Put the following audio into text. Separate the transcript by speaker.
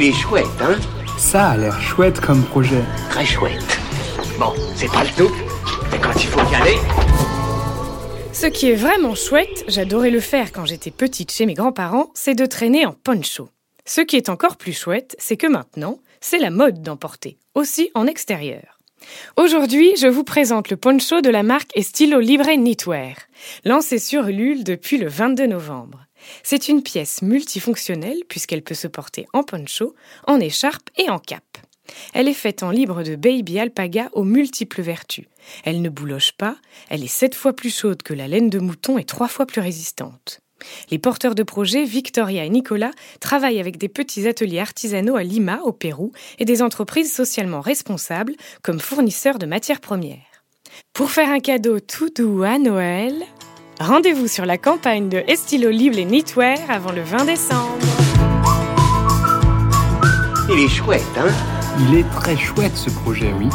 Speaker 1: Il est chouette, hein
Speaker 2: Ça a l'air chouette comme projet.
Speaker 1: Très chouette. Bon, c'est pas le tout, mais quand il faut y aller...
Speaker 3: Ce qui est vraiment chouette, j'adorais le faire quand j'étais petite chez mes grands-parents, c'est de traîner en poncho. Ce qui est encore plus chouette, c'est que maintenant, c'est la mode d'en porter, aussi en extérieur. Aujourd'hui, je vous présente le poncho de la marque Estilo Libre Knitwear, lancé sur Ulule depuis le 22 novembre. C'est une pièce multifonctionnelle puisqu'elle peut se porter en poncho, en écharpe et en cape. Elle est faite en libre de baby alpaga aux multiples vertus. Elle ne bouloche pas, elle est sept fois plus chaude que la laine de mouton et trois fois plus résistante. Les porteurs de projet, Victoria et Nicolas, travaillent avec des petits ateliers artisanaux à Lima, au Pérou, et des entreprises socialement responsables comme fournisseurs de matières premières. Pour faire un cadeau tout doux à Noël, rendez-vous sur la campagne de Estilo Libre et Knitwear avant le 20 décembre.
Speaker 1: Il est chouette, hein?
Speaker 2: Il est très chouette ce projet, oui.